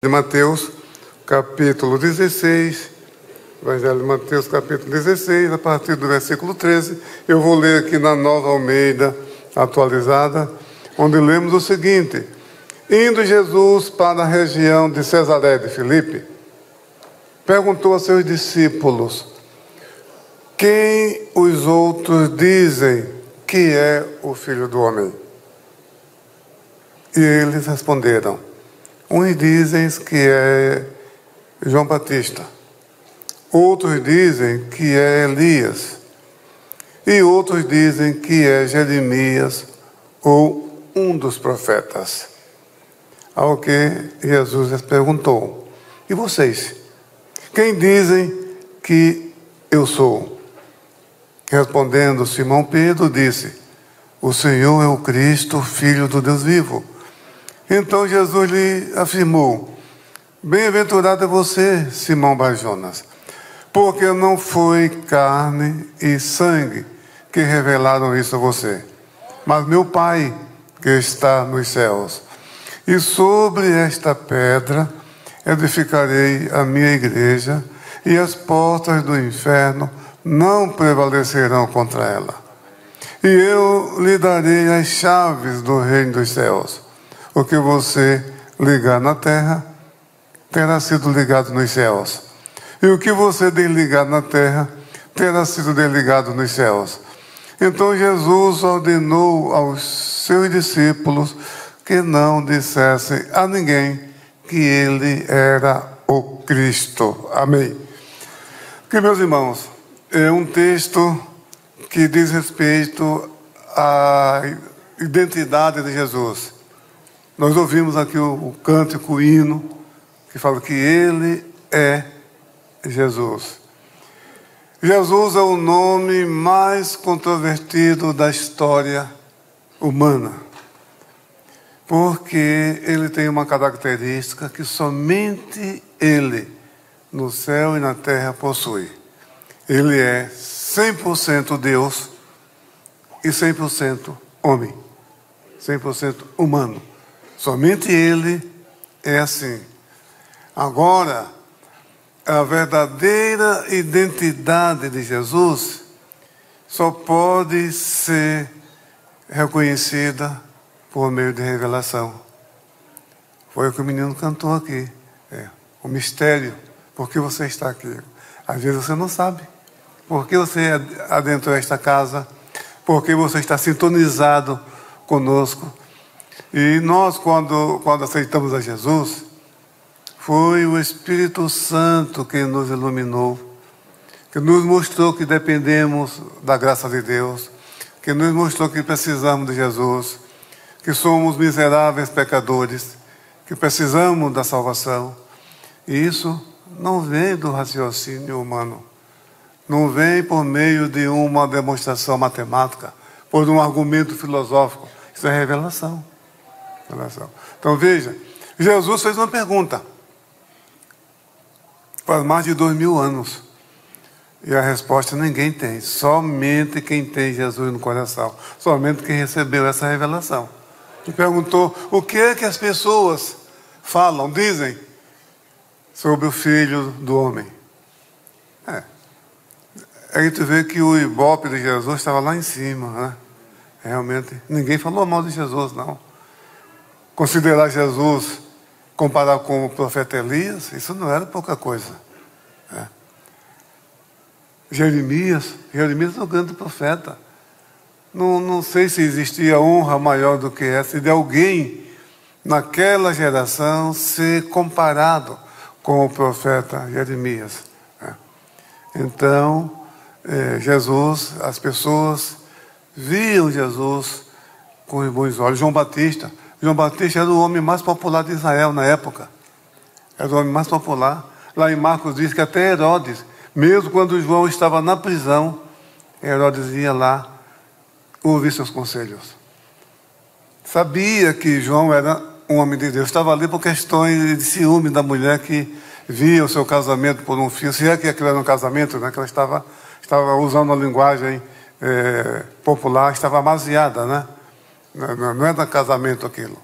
de Mateus, capítulo 16. Evangelho de Mateus, capítulo 16, a partir do versículo 13. Eu vou ler aqui na Nova Almeida atualizada, onde lemos o seguinte: Indo Jesus para a região de Cesaré de Filipe, perguntou a seus discípulos: Quem os outros dizem que é o filho do homem? E eles responderam: Uns dizem que é João Batista, outros dizem que é Elias, e outros dizem que é Jeremias ou um dos profetas. Ao que Jesus lhes perguntou: E vocês? Quem dizem que eu sou? Respondendo Simão Pedro, disse: O Senhor é o Cristo, filho do Deus vivo. Então Jesus lhe afirmou: Bem-aventurado é você, Simão Barjonas, porque não foi carne e sangue que revelaram isso a você, mas meu Pai que está nos céus. E sobre esta pedra edificarei a minha igreja, e as portas do inferno não prevalecerão contra ela. E eu lhe darei as chaves do reino dos céus. O que você ligar na terra terá sido ligado nos céus. E o que você desligar na terra terá sido desligado nos céus. Então Jesus ordenou aos seus discípulos que não dissessem a ninguém que ele era o Cristo. Amém. Que meus irmãos, é um texto que diz respeito à identidade de Jesus. Nós ouvimos aqui o, o cântico, o hino, que fala que Ele é Jesus. Jesus é o nome mais controvertido da história humana, porque ele tem uma característica que somente Ele, no céu e na terra, possui. Ele é 100% Deus e 100% homem, 100% humano. Somente Ele é assim. Agora, a verdadeira identidade de Jesus só pode ser reconhecida por meio de revelação. Foi o que o menino cantou aqui. É, o mistério. Por que você está aqui? Às vezes você não sabe. Por que você adentrou esta casa? Por que você está sintonizado conosco? E nós, quando, quando aceitamos a Jesus, foi o Espírito Santo que nos iluminou, que nos mostrou que dependemos da graça de Deus, que nos mostrou que precisamos de Jesus, que somos miseráveis pecadores, que precisamos da salvação. E isso não vem do raciocínio humano, não vem por meio de uma demonstração matemática, por um argumento filosófico. Isso é revelação. Então veja, Jesus fez uma pergunta. Faz mais de dois mil anos. E a resposta ninguém tem. Somente quem tem Jesus no coração. Somente quem recebeu essa revelação. E perguntou o que é que as pessoas falam, dizem sobre o filho do homem. É. Aí tu vê que o ibope de Jesus estava lá em cima, né? Realmente, ninguém falou mal de Jesus, não considerar Jesus, comparar com o profeta Elias, isso não era pouca coisa. É. Jeremias, Jeremias é o grande profeta. Não, não sei se existia honra maior do que essa de alguém naquela geração ser comparado com o profeta Jeremias. É. Então, é, Jesus, as pessoas viam Jesus com bons olhos. João Batista, João Batista era o homem mais popular de Israel na época. Era o homem mais popular. Lá em Marcos diz que até Herodes, mesmo quando João estava na prisão, Herodes ia lá ouvir seus conselhos. Sabia que João era um homem de Deus. Estava ali por questões de ciúme da mulher que via o seu casamento por um fio. Se é que aquilo era um casamento, né? que ela estava, estava usando a linguagem é, popular, estava amaziada, né? Não, não é da casamento aquilo.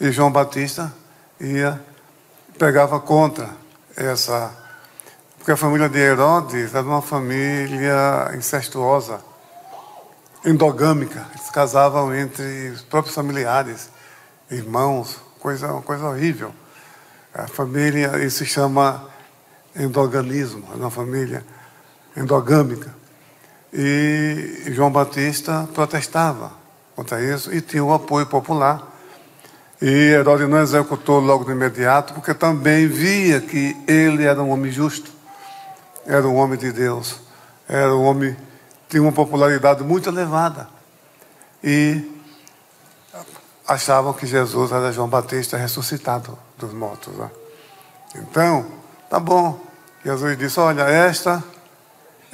E João Batista ia pegava contra essa. Porque a família de Herodes era uma família incestuosa, endogâmica. Eles casavam entre os próprios familiares, irmãos, coisa, uma coisa horrível. A família, isso se chama endoganismo, é uma família endogâmica. E João Batista protestava contra isso e tinha o apoio popular. E Herodes não executou logo de imediato, porque também via que ele era um homem justo, era um homem de Deus, era um homem tinha uma popularidade muito elevada. E achavam que Jesus era João Batista ressuscitado dos mortos. Né? Então, tá bom. Jesus disse: Olha, esta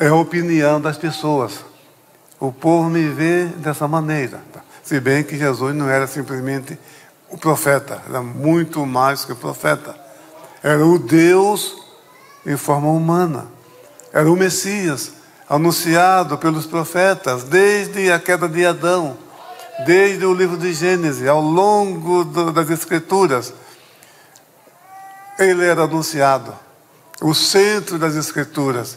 é a opinião das pessoas. O povo me vê dessa maneira. Se bem que Jesus não era simplesmente o profeta, era muito mais que o profeta. Era o Deus em forma humana. Era o Messias, anunciado pelos profetas desde a queda de Adão, desde o livro de Gênesis, ao longo do, das Escrituras. Ele era anunciado, o centro das Escrituras.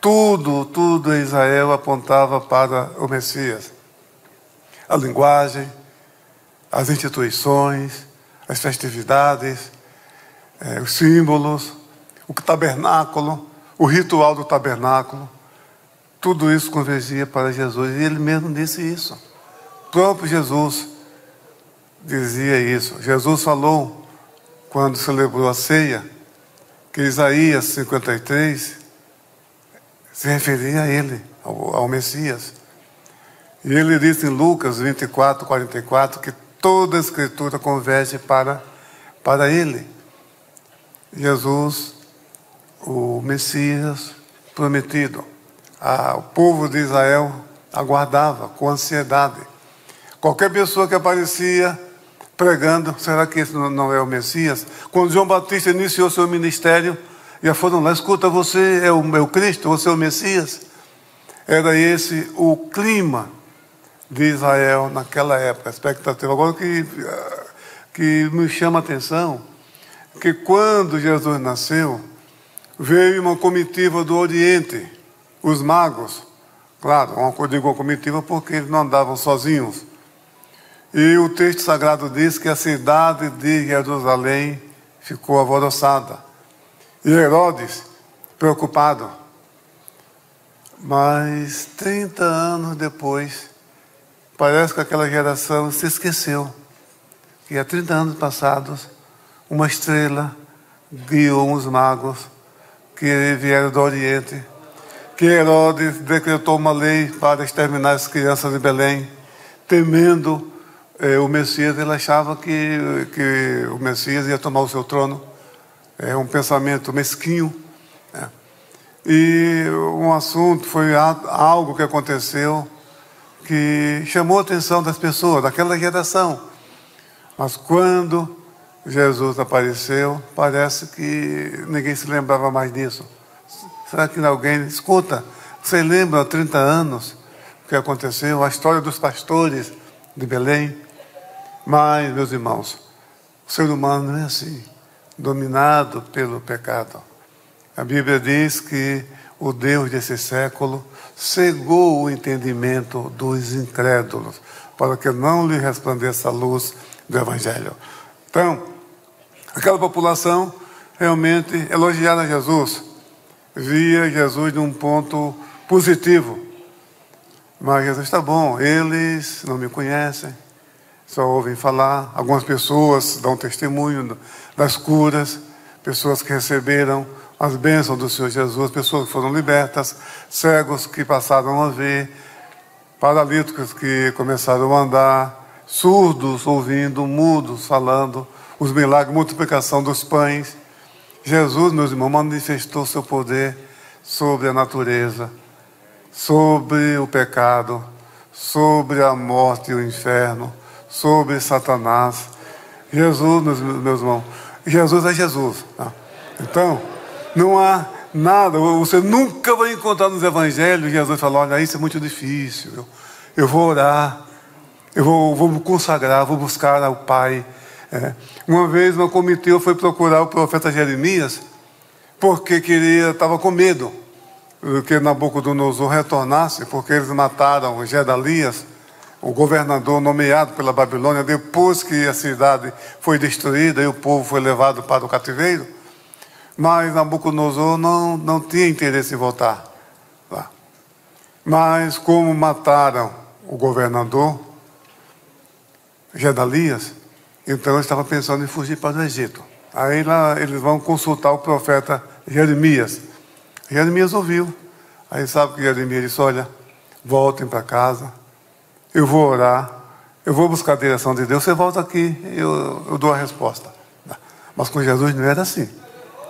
Tudo, tudo em Israel apontava para o Messias. A linguagem, as instituições, as festividades, é, os símbolos, o tabernáculo, o ritual do tabernáculo, tudo isso convergia para Jesus. E ele mesmo disse isso. O próprio Jesus dizia isso. Jesus falou, quando celebrou a ceia, que Isaías 53 se referia a ele, ao, ao Messias. E ele disse em Lucas 24, 44 que toda a escritura converge para, para ele. Jesus, o Messias prometido. o povo de Israel aguardava com ansiedade. Qualquer pessoa que aparecia pregando, será que esse não é o Messias? Quando João Batista iniciou seu ministério, já foram lá, escuta, você é o meu Cristo, você é o Messias. Era esse o clima de Israel naquela época, a expectativa. Agora o que, que me chama a atenção, que quando Jesus nasceu, veio uma comitiva do Oriente, os magos, claro, uma, digo uma comitiva porque eles não andavam sozinhos. E o texto sagrado diz que a cidade de Jerusalém ficou alvoroçada. E Herodes, preocupado. Mas 30 anos depois, Parece que aquela geração se esqueceu que há 30 anos passados, uma estrela guiou os magos que vieram do Oriente, que Herodes decretou uma lei para exterminar as crianças de Belém, temendo eh, o Messias, ele achava que, que o Messias ia tomar o seu trono. É um pensamento mesquinho. Né? E um assunto foi algo que aconteceu que chamou a atenção das pessoas, daquela geração. Mas quando Jesus apareceu, parece que ninguém se lembrava mais disso. Será que alguém escuta? Você lembra há 30 anos o que aconteceu? A história dos pastores de Belém? Mas, meus irmãos, o ser humano não é assim, dominado pelo pecado. A Bíblia diz que o Deus desse século cegou o entendimento dos incrédulos, para que não lhe resplandeça a luz do Evangelho. Então, aquela população realmente elogiava Jesus, via Jesus num ponto positivo. Mas Jesus está bom, eles não me conhecem, só ouvem falar. Algumas pessoas dão testemunho das curas, pessoas que receberam as bênçãos do Senhor Jesus, pessoas que foram libertas, cegos que passaram a ver, paralíticos que começaram a andar, surdos ouvindo, mudos falando, os milagres, multiplicação dos pães. Jesus, meus irmãos, manifestou seu poder sobre a natureza, sobre o pecado, sobre a morte e o inferno, sobre Satanás. Jesus, meus, meus irmãos, Jesus é Jesus. Tá? Então, não há nada, você nunca vai encontrar nos evangelhos Jesus falou: Olha, isso é muito difícil. Eu, vou orar, eu vou, vou me consagrar, vou buscar ao Pai, É. Uma vez uma comitiva foi procurar o profeta Jeremias porque queria, estava com medo que Nabucodonosor retornasse, porque eles mataram Gedalias, o governador nomeado pela Babilônia, depois que a cidade foi destruída e o povo foi levado para o cativeiro. Mas Nabucodonosor não, não tinha interesse em voltar lá. Mas como mataram o governador, Gedalias, então ele estava pensando em fugir para o Egito. Aí lá eles vão consultar o profeta Jeremias. Jeremias ouviu. Aí sabe que Jeremias disse: Olha, voltem para casa, eu vou orar, eu vou buscar a direção de Deus, você volta aqui, eu, eu dou a resposta. Mas com Jesus não era assim.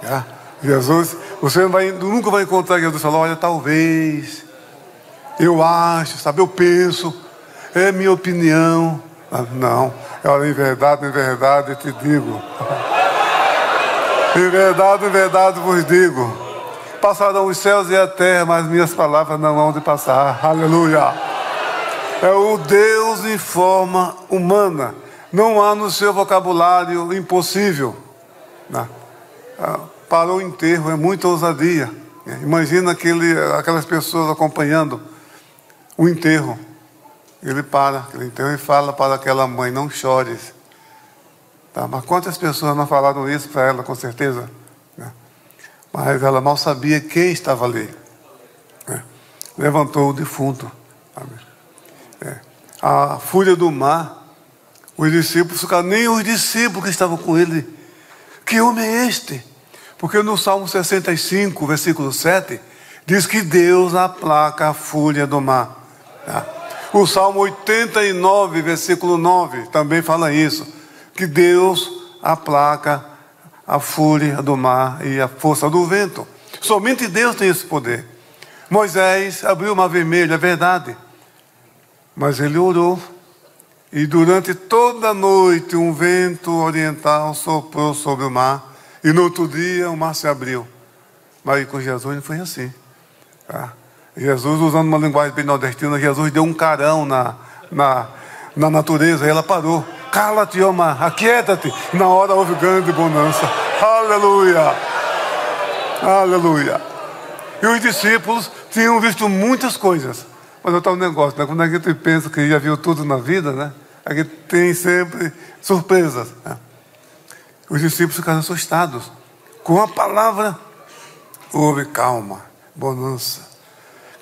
Tá? Jesus, você vai, nunca vai encontrar Jesus falar: Olha, talvez, eu acho, sabe, eu penso, é minha opinião. Ah, não, olha, em verdade, em verdade, eu te digo. Em verdade, em verdade vos digo. Passarão os céus e a terra, mas minhas palavras não vão de passar. Aleluia. É o Deus em forma humana. Não há no seu vocabulário impossível. Não. Para o enterro é muita ousadia. Imagina aquele, aquelas pessoas acompanhando o enterro. Ele para, aquele enterro e fala para aquela mãe: Não chores. Tá, mas quantas pessoas não falaram isso para ela, com certeza? Né? Mas ela mal sabia quem estava ali. Né? Levantou o defunto. É. A fúria do mar, os discípulos nem os discípulos que estavam com ele. Que homem é este? Porque no Salmo 65, versículo 7, diz que Deus aplaca a fúria do mar. Tá? O Salmo 89, versículo 9, também fala isso que Deus aplaca a fúria do mar e a força do vento. Somente Deus tem esse poder. Moisés abriu o mar vermelho, é verdade. Mas ele orou. E durante toda a noite um vento oriental soprou sobre o mar. E no outro dia o mar se abriu. Mas com Jesus não foi assim. Tá? Jesus, usando uma linguagem bem nordestina, Jesus deu um carão na, na, na natureza e ela parou. Cala-te, ó mar, aquieta-te. Na hora houve grande bonança. Aleluia. Aleluia. E os discípulos tinham visto muitas coisas. Mas estava um negócio, né? quando a gente pensa que já viu tudo na vida, né? A gente tem sempre surpresas. Né? Os discípulos ficaram assustados. Com a palavra, houve calma, bonança.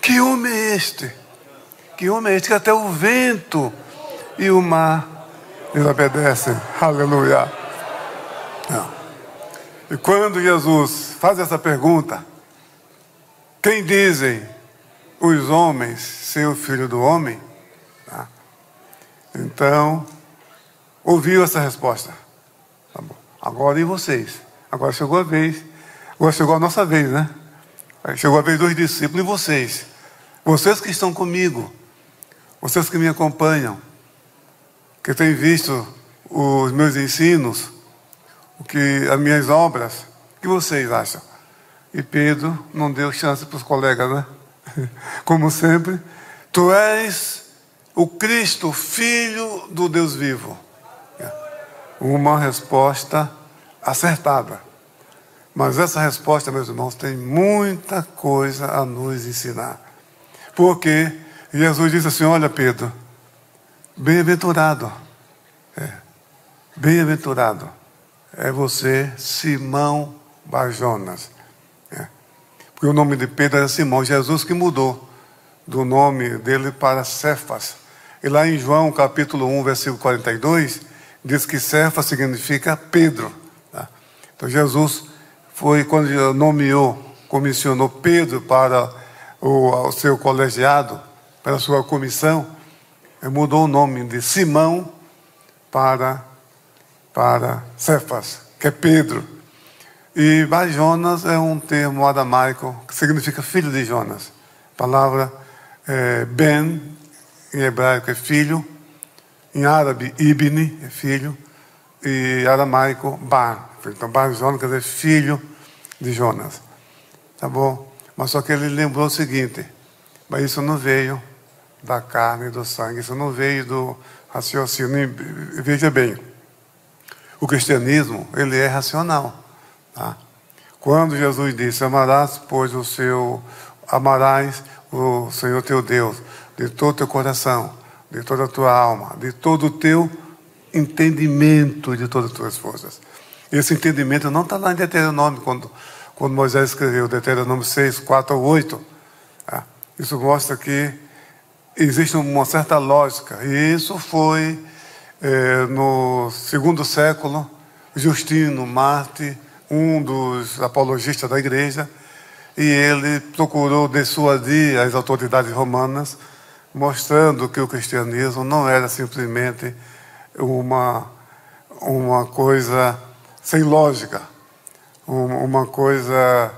Que homem é este? Que homem é este que até o vento e o mar eles obedecem. Aleluia. E quando Jesus faz essa pergunta, quem dizem os homens ser o filho do homem? Tá? Então, ouviu essa resposta. Agora e vocês? Agora chegou a vez. Agora chegou a nossa vez, né? Chegou a vez dos discípulos e vocês. Vocês que estão comigo. Vocês que me acompanham que tem visto os meus ensinos, o que as minhas obras, o que vocês acham? E Pedro não deu chance para os colegas, né? Como sempre, tu és o Cristo, filho do Deus vivo. Uma resposta acertada. Mas essa resposta, meus irmãos, tem muita coisa a nos ensinar. Porque Jesus disse assim: Olha, Pedro, Bem-aventurado. É. Bem-aventurado é você, Simão Bajonas. É. Porque o nome de Pedro era Simão, Jesus que mudou do nome dele para Cefas. E lá em João capítulo 1, versículo 42, diz que Cefas significa Pedro. Tá? Então Jesus foi quando nomeou, comissionou Pedro para o, seu colegiado, para a sua comissão mudou o nome de Simão para, para Cefas, que é Pedro. E Jonas é um termo aramaico que significa filho de Jonas. A palavra é, Ben, em hebraico, é filho. Em árabe, Ibni, é filho. E aramaico, Bar. Então, Bar Jonas dizer filho de Jonas. Tá bom? Mas só que ele lembrou o seguinte: mas isso não veio da carne e do sangue. Isso não veio do raciocínio. Veja bem, o cristianismo, ele é racional. Tá? Quando Jesus disse, amarás, pois o seu, amarás o Senhor teu Deus de todo o teu coração, de toda a tua alma, de todo o teu entendimento e de todas as tuas forças. Esse entendimento não está lá em Deuteronômio, quando, quando Moisés escreveu Deuteronômio 6, 4 ou 8. Tá? Isso mostra que existe uma certa lógica. E isso foi é, no segundo século, Justino Marte, um dos apologistas da igreja, e ele procurou dissuadir as autoridades romanas, mostrando que o cristianismo não era simplesmente uma, uma coisa sem lógica, uma coisa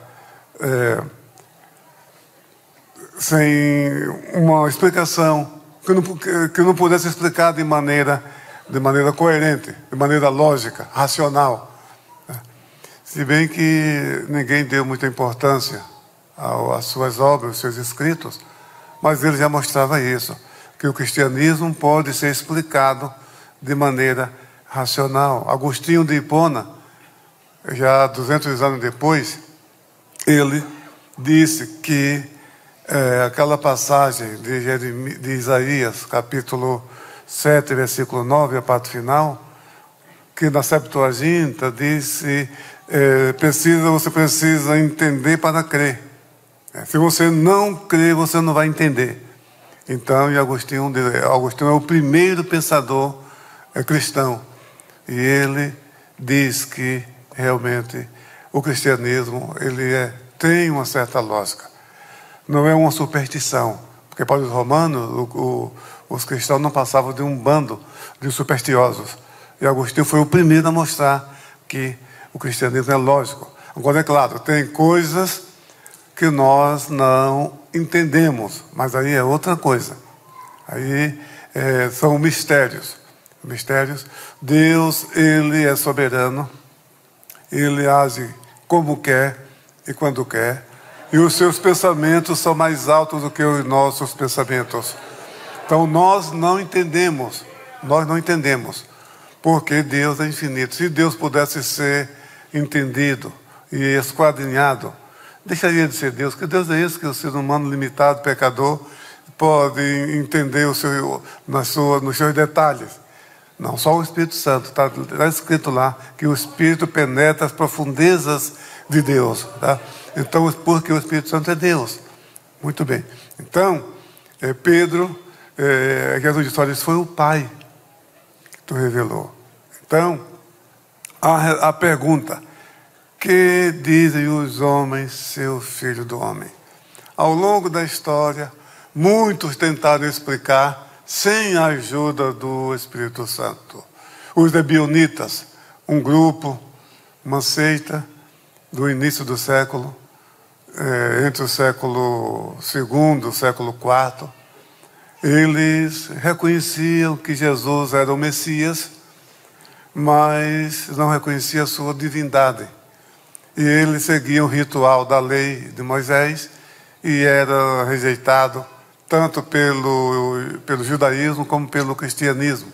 é, sem uma explicação, que não, que não pudesse explicar de maneira, de maneira coerente, de maneira lógica, racional. Se bem que ninguém deu muita importância às suas obras, aos seus escritos, mas ele já mostrava isso, que o cristianismo pode ser explicado de maneira racional. Agostinho de Hipona, já 200 anos depois, ele disse que é, aquela passagem de, Jeremias, de Isaías, capítulo 7, versículo 9, a parte final, que na Septuaginta disse, é, precisa, você precisa entender para crer. É, se você não crer, você não vai entender. Então, e Agostinho, Agostinho é o primeiro pensador é cristão. E ele diz que realmente o cristianismo ele é, tem uma certa lógica. Não é uma superstição, porque para os romanos o, o, os cristãos não passavam de um bando de supersticiosos. E Agostinho foi o primeiro a mostrar que o cristianismo é lógico. Agora, é claro, tem coisas que nós não entendemos, mas aí é outra coisa. Aí é, são mistérios mistérios. Deus, Ele é soberano, Ele age como quer e quando quer, e os seus pensamentos são mais altos do que os nossos pensamentos. Então nós não entendemos, nós não entendemos, porque Deus é infinito. Se Deus pudesse ser entendido e esquadrinhado, deixaria de ser Deus, que Deus é esse que o ser humano limitado, pecador, pode entender o seu, nas suas, nos seus detalhes. Não, só o Espírito Santo. Está tá escrito lá que o Espírito penetra as profundezas de Deus. Tá? Então, porque o Espírito Santo é Deus. Muito bem. Então, é, Pedro, é, Jesus disse: Olha, foi o Pai que tu revelou. Então, a, a pergunta: Que dizem os homens, seu filho do homem? Ao longo da história, muitos tentaram explicar sem a ajuda do Espírito Santo. Os Ebionitas, um grupo, uma seita do início do século, é, entre o século II e o século IV, eles reconheciam que Jesus era o Messias, mas não reconheciam a sua divindade. E eles seguiam o ritual da lei de Moisés e era rejeitado tanto pelo, pelo judaísmo como pelo cristianismo.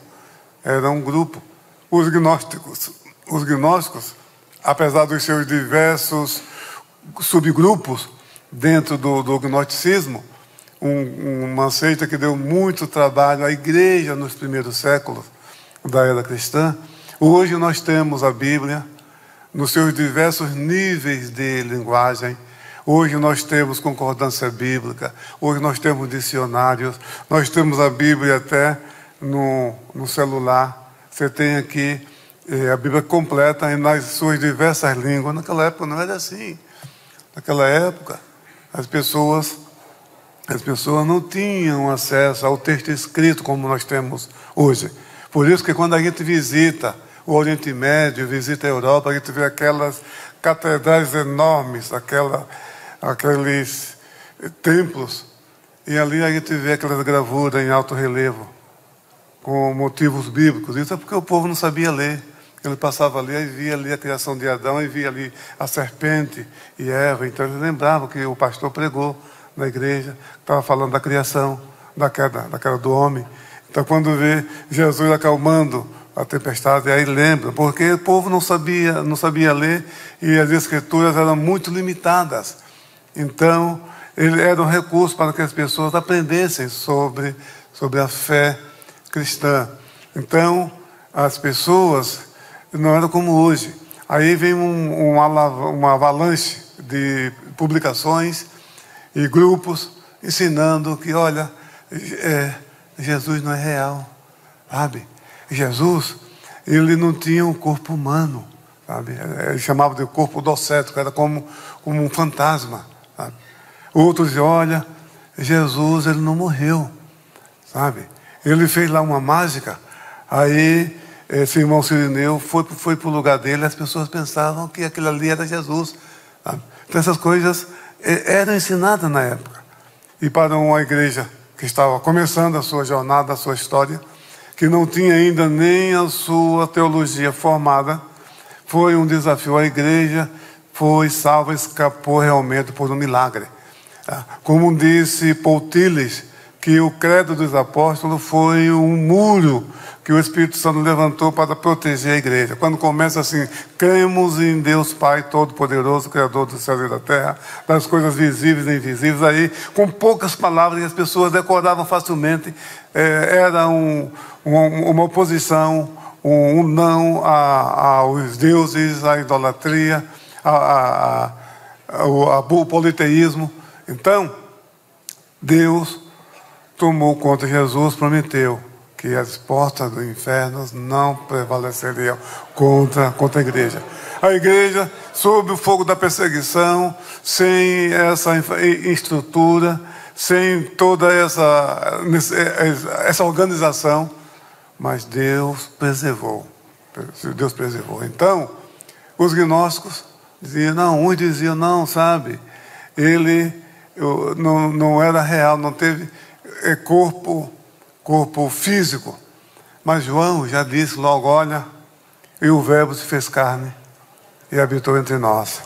Era um grupo. Os gnósticos, os gnósticos, apesar dos seus diversos subgrupos dentro do, do gnosticismo, um, uma seita que deu muito trabalho à igreja nos primeiros séculos da era cristã. Hoje nós temos a Bíblia nos seus diversos níveis de linguagem Hoje nós temos concordância bíblica, hoje nós temos dicionários, nós temos a Bíblia até no, no celular. Você tem aqui eh, a Bíblia completa nas suas diversas línguas. Naquela época não era assim. Naquela época, as pessoas, as pessoas não tinham acesso ao texto escrito como nós temos hoje. Por isso que quando a gente visita o Oriente Médio, visita a Europa, a gente vê aquelas catedrais enormes, aquela aqueles templos, e ali a gente vê aquelas gravuras em alto relevo, com motivos bíblicos. Isso é porque o povo não sabia ler. Ele passava ali e via ali a criação de Adão e via ali a serpente e Eva. Então ele lembrava que o pastor pregou na igreja, estava falando da criação, da queda, da queda do homem. Então quando vê Jesus acalmando a tempestade, aí lembra, porque o povo não sabia, não sabia ler e as escrituras eram muito limitadas. Então, ele era um recurso para que as pessoas aprendessem sobre, sobre a fé cristã. Então, as pessoas não eram como hoje. Aí vem um, uma, uma avalanche de publicações e grupos ensinando que, olha, é, Jesus não é real, sabe? Jesus, ele não tinha um corpo humano, sabe? Ele chamava de corpo docético, era como, como um fantasma, sabe? Outros dizem, olha, Jesus, ele não morreu, sabe? Ele fez lá uma mágica, aí esse irmão Sirineu foi, foi para o lugar dele, as pessoas pensavam que aquilo ali era Jesus, sabe? Então essas coisas é, eram ensinadas na época. E para uma igreja que estava começando a sua jornada, a sua história, que não tinha ainda nem a sua teologia formada, foi um desafio. A igreja foi salva, escapou realmente por um milagre. Ah, como disse Paul Tillich, que o credo dos apóstolos foi um muro que o Espírito Santo levantou para proteger a igreja. Quando começa assim, cremos em Deus Pai Todo-Poderoso, Criador do céu e da terra, das coisas visíveis e invisíveis, aí, com poucas palavras, as pessoas decoravam facilmente, é, era um, um, uma oposição, um, um não a, aos deuses, à idolatria, a, a, ao politeísmo. Então, Deus tomou conta, Jesus prometeu que as portas do inferno não prevaleceriam contra, contra a igreja. A igreja, sob o fogo da perseguição, sem essa estrutura, sem toda essa, essa organização, mas Deus preservou. Deus preservou. Então, os gnósticos diziam, não, uns diziam, não, sabe, ele não, não era real, não teve é, corpo corpo físico. Mas João já disse logo: olha, e o Verbo se fez carne e habitou entre nós.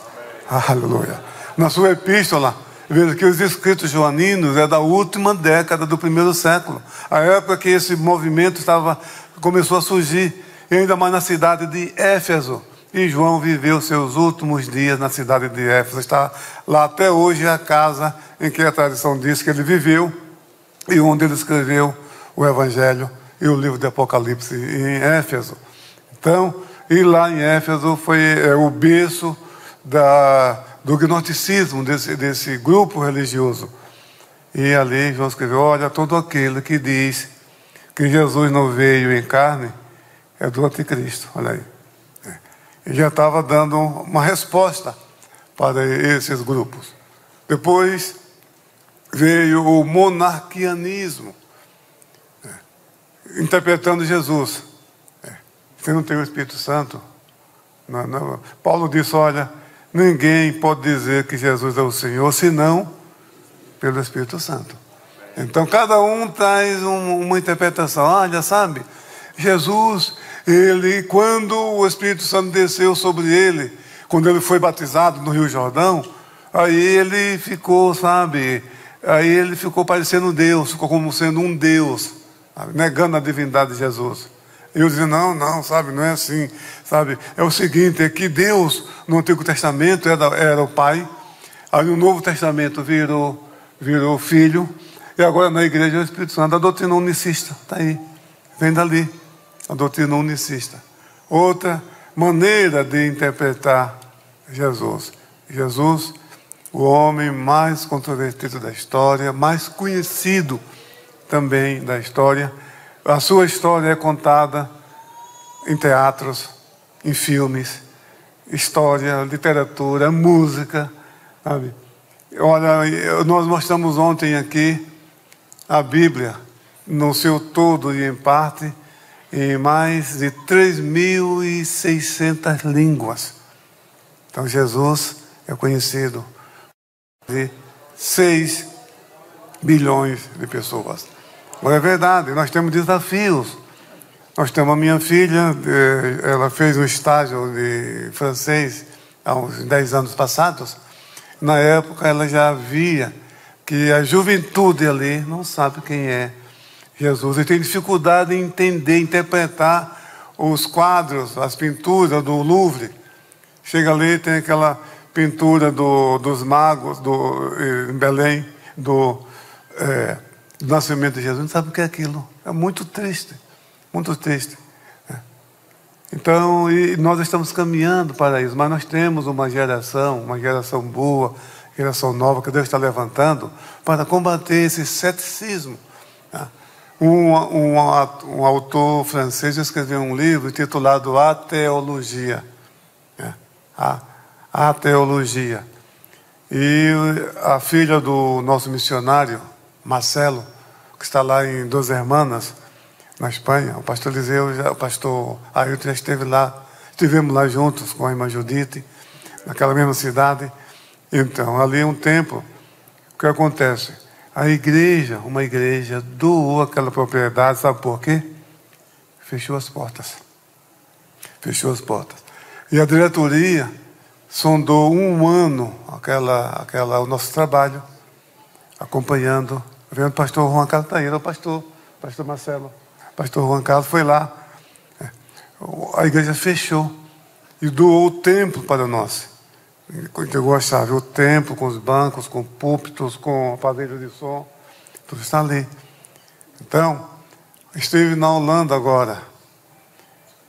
Aleluia. Na sua epístola, veja que os escritos joaninos é da última década do primeiro século, a época que esse movimento estava, começou a surgir, ainda mais na cidade de Éfeso. E João viveu seus últimos dias na cidade de Éfeso. Está lá até hoje a casa em que a tradição diz que ele viveu e onde ele escreveu o Evangelho e o livro de Apocalipse em Éfeso. Então, e lá em Éfeso foi é, o berço da, do gnosticismo desse, desse grupo religioso. E ali João escreveu: Olha, todo aquele que diz que Jesus não veio em carne é do anticristo. Olha aí. É. E já estava dando uma resposta para esses grupos. Depois veio o monarquianismo interpretando Jesus. É. Você não tem o Espírito Santo? Não, não. Paulo disse: olha, ninguém pode dizer que Jesus é o Senhor senão pelo Espírito Santo. Então cada um traz um, uma interpretação. Olha, sabe, Jesus, ele, quando o Espírito Santo desceu sobre ele, quando ele foi batizado no Rio Jordão, aí ele ficou, sabe, aí ele ficou parecendo Deus, ficou como sendo um Deus negando a divindade de Jesus. E eu dizia, não, não, sabe, não é assim, sabe? É o seguinte, é que Deus, no Antigo Testamento, era, era o Pai, aí no Novo Testamento virou, virou Filho, e agora na igreja é o Espírito Santo. A doutrina unicista, está aí, vem dali, a doutrina unicista. Outra maneira de interpretar Jesus. Jesus, o homem mais controvertido da história, mais conhecido também da história. A sua história é contada em teatros, em filmes, história, literatura, música, sabe? Olha, nós mostramos ontem aqui a Bíblia no seu todo e em parte em mais de 3.600 línguas. Então Jesus é conhecido de 6 bilhões de pessoas. Agora é verdade, nós temos desafios. Nós temos a minha filha, ela fez um estágio de francês há uns 10 anos passados. Na época ela já via que a juventude ali não sabe quem é Jesus e tem dificuldade em entender, interpretar os quadros, as pinturas do Louvre. Chega ali, tem aquela pintura do, dos magos do, em Belém, do, é, do nascimento de Jesus. Não sabe o que é aquilo. É muito triste, muito triste. É. Então, nós estamos caminhando para isso, mas nós temos uma geração, uma geração boa, geração nova que Deus está levantando para combater esse ceticismo. Né? Um, um, um, autor francês escreveu um livro titulado A Teologia. Né? A, a Teologia. E a filha do nosso missionário, Marcelo, que está lá em Duas Hermanas, na Espanha, o pastor Eliseu, o pastor Ailton já esteve lá, estivemos lá juntos com a irmã Judite, naquela mesma cidade. Então, ali um templo. O que acontece? A igreja, uma igreja, doou aquela propriedade, sabe por quê? Fechou as portas. Fechou as portas. E a diretoria sondou um ano aquela, aquela, o nosso trabalho, acompanhando, vendo o pastor Juan Carlos está o pastor, pastor Marcelo. Pastor Juan Carlos foi lá. É, a igreja fechou e doou o templo para nós entregou a chave, o templo, com os bancos, com púlpitos, com aparelho de som, tudo está ali. Então, estive na Holanda agora,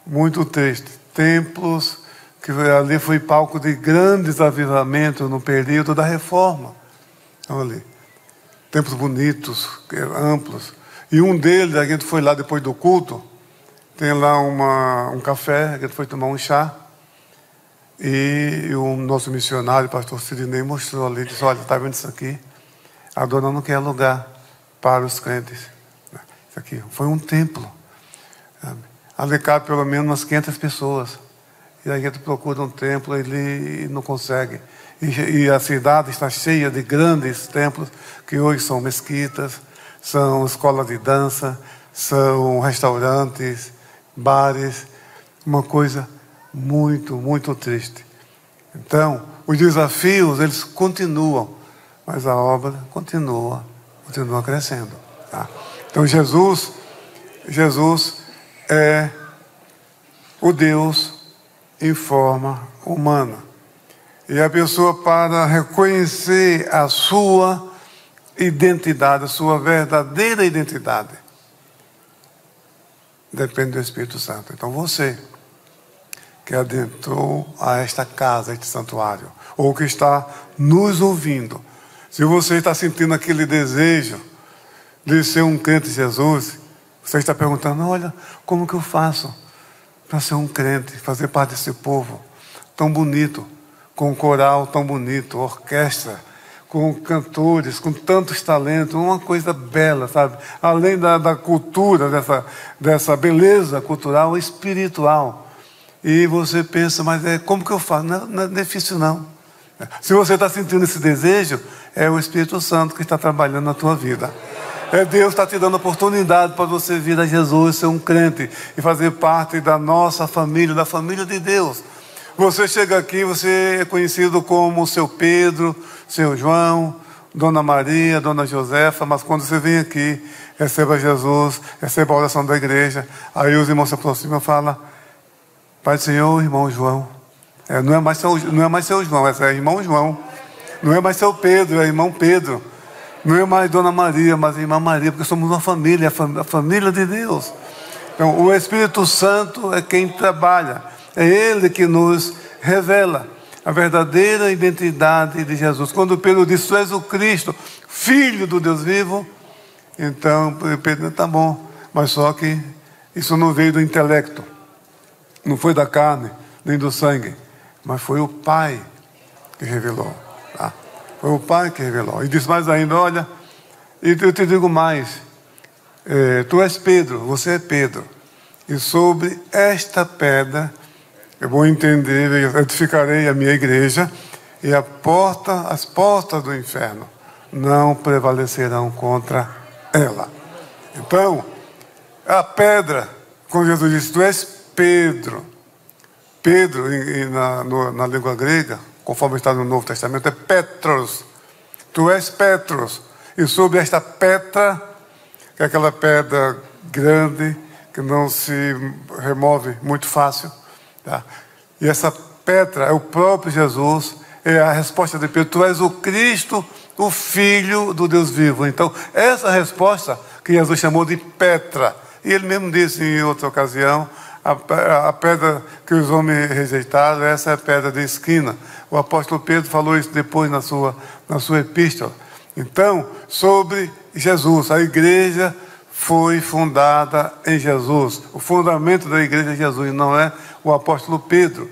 muito triste. Templos que ali foi palco de grandes avivamentos no período da reforma. Então, ali. Templos bonitos, amplos. E um deles, a gente foi lá depois do culto, tem lá uma, um café, a gente foi tomar um chá. E o nosso missionário, pastor Sidney, mostrou ali, disse, olha, está vendo isso aqui? A dona não quer lugar para os crentes. Isso aqui foi um templo. Ali cabe pelo menos umas 500 pessoas. E a gente procura um templo e não consegue. E, e a cidade está cheia de grandes templos, que hoje são mesquitas, são escolas de dança, são restaurantes, bares, uma coisa muito, muito triste. Então, os desafios, eles continuam, mas a obra continua, continua crescendo. Tá? Então, Jesus, Jesus é o Deus em forma humana. E a pessoa, para reconhecer a sua identidade, a sua verdadeira identidade, depende do Espírito Santo. Então, você que adentrou a esta casa, este santuário, ou que está nos ouvindo. Se você está sentindo aquele desejo de ser um crente de Jesus, você está perguntando: olha, como que eu faço para ser um crente, fazer parte desse povo tão bonito, com um coral tão bonito, orquestra, com cantores, com tantos talentos, uma coisa bela, sabe? Além da, da cultura, dessa, dessa beleza cultural, espiritual. E você pensa, mas é como que eu faço? Não, não é difícil não. Se você está sentindo esse desejo, é o Espírito Santo que está trabalhando na tua vida. É Deus está te dando oportunidade para você vir a Jesus, ser um crente e fazer parte da nossa família, da família de Deus. Você chega aqui, você é conhecido como seu Pedro, seu João, Dona Maria, Dona Josefa, mas quando você vem aqui, receba Jesus, receba a oração da igreja, aí os irmãos se aproximam e falam, Pai do Senhor, irmão João. É, não, é mais seu, não é mais seu João, é irmão João. Não é mais seu Pedro, é irmão Pedro. Não é mais Dona Maria, mas irmã Maria, porque somos uma família, a família de Deus. Então, o Espírito Santo é quem trabalha, é Ele que nos revela a verdadeira identidade de Jesus. Quando Pedro disse: Tu és o Cristo, filho do Deus vivo, então Pedro está bom, mas só que isso não veio do intelecto. Não foi da carne, nem do sangue, mas foi o Pai que revelou. Tá? Foi o Pai que revelou. E diz mais ainda: olha, eu te digo mais: é, tu és Pedro, você é Pedro, e sobre esta pedra eu vou entender, edificarei a minha igreja, e a porta, as portas do inferno não prevalecerão contra ela. Então, a pedra, quando Jesus disse: Tu és Pedro. Pedro, na, na língua grega, conforme está no Novo Testamento, é Petros. Tu és Petros. E sobre esta Petra, que é aquela pedra grande, que não se remove muito fácil. Tá? E essa pedra é o próprio Jesus, é a resposta de Pedro: Tu és o Cristo, o Filho do Deus vivo. Então, essa resposta que Jesus chamou de Petra, e ele mesmo disse em outra ocasião: a, a pedra que os homens rejeitaram, essa é a pedra de esquina. O apóstolo Pedro falou isso depois na sua, na sua epístola. Então, sobre Jesus, a igreja foi fundada em Jesus. O fundamento da igreja é Jesus, não é o apóstolo Pedro.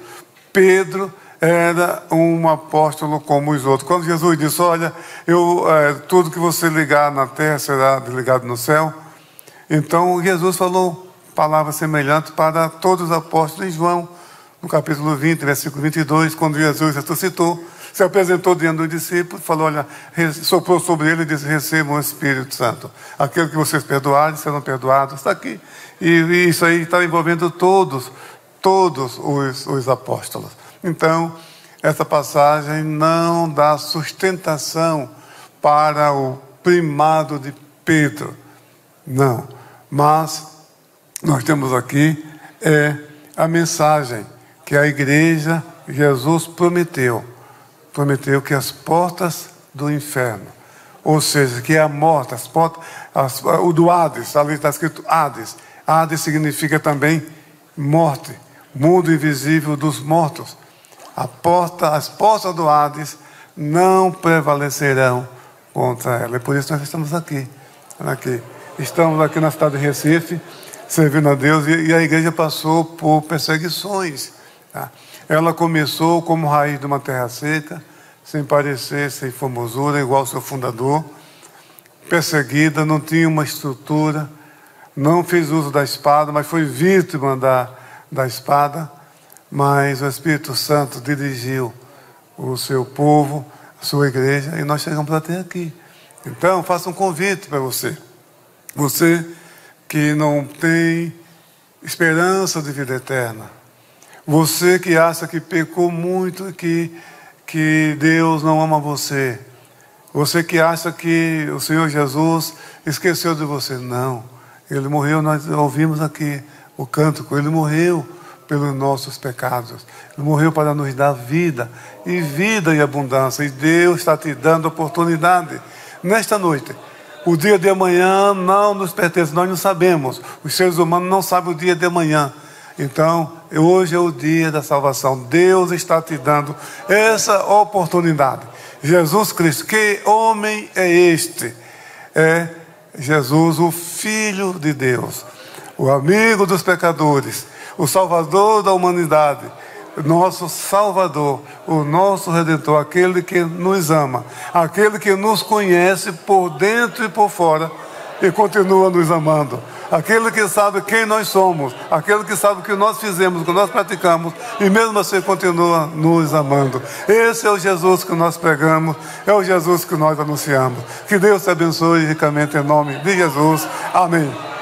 Pedro era um apóstolo como os outros. Quando Jesus disse: Olha, eu, é, tudo que você ligar na terra será ligado no céu. Então Jesus falou palavras semelhantes para todos os apóstolos em João, no capítulo 20, versículo 22, quando Jesus ressuscitou, se apresentou diante dos discípulos, falou: Olha, soprou sobre ele e disse: Recebam o Espírito Santo. Aquilo que vocês perdoarem serão perdoados. Está aqui. E, e isso aí está envolvendo todos todos os, os apóstolos. Então, essa passagem não dá sustentação para o primado de Pedro. Não. Mas nós temos aqui é a mensagem que a igreja Jesus prometeu. Prometeu que as portas do inferno, ou seja, que é a morte, as portas, as, o do Hades, ali está escrito Hades. Hades significa também morte mundo invisível dos mortos. A porta, as portas do Hades não prevalecerão contra ela. E por isso nós estamos aqui. aqui. Estamos aqui na cidade de Recife, servindo a Deus, e, a igreja passou por perseguições. Tá? Ela começou como raiz de uma terra seca, sem parecer, sem formosura, igual seu fundador. Perseguida, não tinha uma estrutura, não fez uso da espada, mas foi vítima da da espada, mas o Espírito Santo dirigiu o seu povo, a sua igreja, e nós chegamos até aqui. Então, faça um convite para você. Você que não tem esperança de vida eterna. Você que acha que pecou muito e que, que Deus não ama você. Você que acha que o Senhor Jesus esqueceu de você. Não. Ele morreu, nós ouvimos aqui o cântico. Ele morreu pelos nossos pecados. Ele morreu para nos dar vida, e vida em abundância. E Deus está te dando oportunidade. Nesta noite, o dia de amanhã não nos pertence, nós não sabemos. Os seres humanos não sabem o dia de amanhã. Então, hoje é o dia da salvação. Deus está te dando essa oportunidade. Jesus Cristo, que homem é este? É Jesus, o Filho de Deus o amigo dos pecadores, o Salvador da humanidade, nosso Salvador, o nosso Redentor, aquele que nos ama, aquele que nos conhece por dentro e por fora e continua nos amando. Aquele que sabe quem nós somos, aquele que sabe o que nós fizemos, o que nós praticamos, e mesmo assim continua nos amando. Esse é o Jesus que nós pregamos, é o Jesus que nós anunciamos. Que Deus te abençoe ricamente em nome de Jesus. Amém.